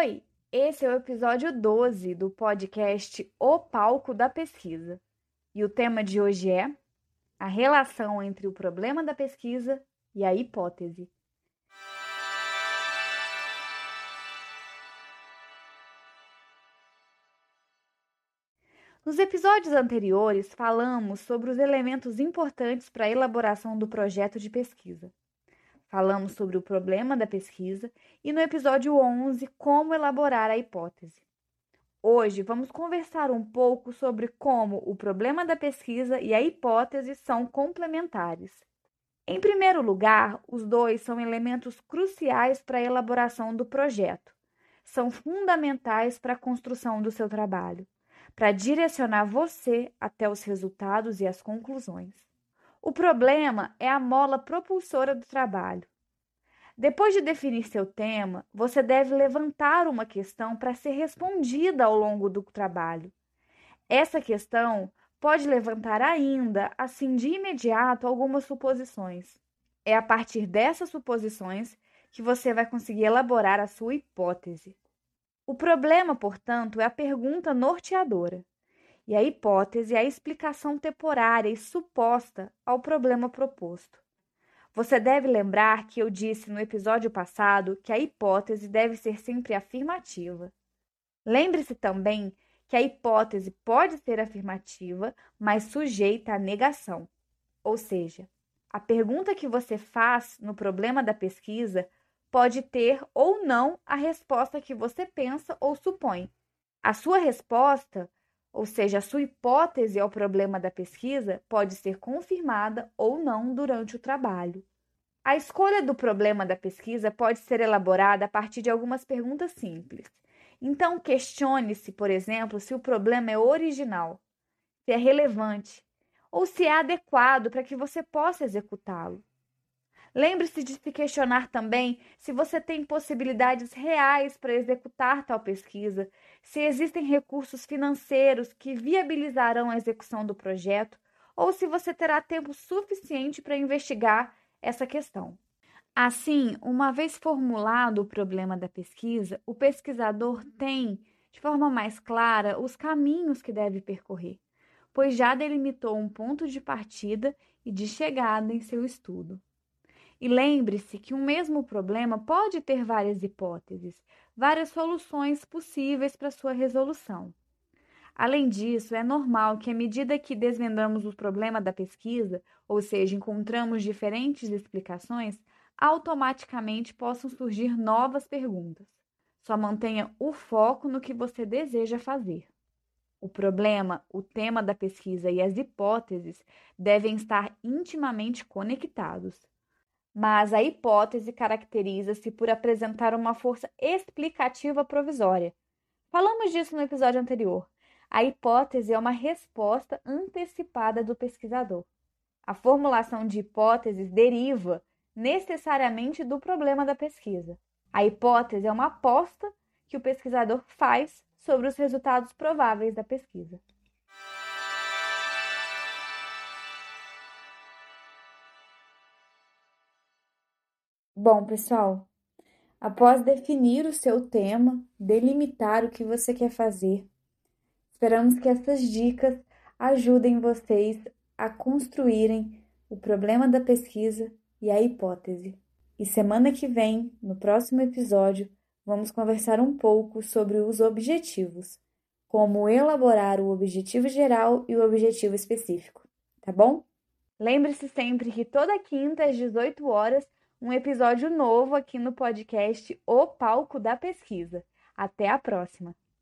Oi, esse é o episódio 12 do podcast O Palco da Pesquisa. E o tema de hoje é a relação entre o problema da pesquisa e a hipótese. Nos episódios anteriores, falamos sobre os elementos importantes para a elaboração do projeto de pesquisa. Falamos sobre o problema da pesquisa e no episódio 11, como elaborar a hipótese. Hoje vamos conversar um pouco sobre como o problema da pesquisa e a hipótese são complementares. Em primeiro lugar, os dois são elementos cruciais para a elaboração do projeto. São fundamentais para a construção do seu trabalho para direcionar você até os resultados e as conclusões. O problema é a mola propulsora do trabalho. Depois de definir seu tema, você deve levantar uma questão para ser respondida ao longo do trabalho. Essa questão pode levantar ainda, assim de imediato, algumas suposições. É a partir dessas suposições que você vai conseguir elaborar a sua hipótese. O problema, portanto, é a pergunta norteadora, e a hipótese é a explicação temporária e suposta ao problema proposto. Você deve lembrar que eu disse no episódio passado que a hipótese deve ser sempre afirmativa. Lembre-se também que a hipótese pode ser afirmativa, mas sujeita à negação. Ou seja, a pergunta que você faz no problema da pesquisa pode ter ou não a resposta que você pensa ou supõe. A sua resposta, ou seja, a sua hipótese ao problema da pesquisa, pode ser confirmada ou não durante o trabalho. A escolha do problema da pesquisa pode ser elaborada a partir de algumas perguntas simples. Então, questione-se, por exemplo, se o problema é original, se é relevante ou se é adequado para que você possa executá-lo. Lembre-se de se questionar também se você tem possibilidades reais para executar tal pesquisa, se existem recursos financeiros que viabilizarão a execução do projeto, ou se você terá tempo suficiente para investigar essa questão. Assim, uma vez formulado o problema da pesquisa, o pesquisador tem, de forma mais clara, os caminhos que deve percorrer, pois já delimitou um ponto de partida e de chegada em seu estudo. E lembre-se que um mesmo problema pode ter várias hipóteses, várias soluções possíveis para sua resolução. Além disso, é normal que, à medida que desvendamos o problema da pesquisa, ou seja, encontramos diferentes explicações, automaticamente possam surgir novas perguntas. Só mantenha o foco no que você deseja fazer. O problema, o tema da pesquisa e as hipóteses devem estar intimamente conectados mas a hipótese caracteriza-se por apresentar uma força explicativa provisória. Falamos disso no episódio anterior. A hipótese é uma resposta antecipada do pesquisador. A formulação de hipóteses deriva necessariamente do problema da pesquisa. A hipótese é uma aposta que o pesquisador faz sobre os resultados prováveis da pesquisa. Bom, pessoal, após definir o seu tema, delimitar o que você quer fazer, esperamos que essas dicas ajudem vocês a construírem o problema da pesquisa e a hipótese. E semana que vem, no próximo episódio, vamos conversar um pouco sobre os objetivos, como elaborar o objetivo geral e o objetivo específico, tá bom? Lembre-se sempre que toda quinta às 18 horas um episódio novo aqui no podcast O Palco da Pesquisa. Até a próxima!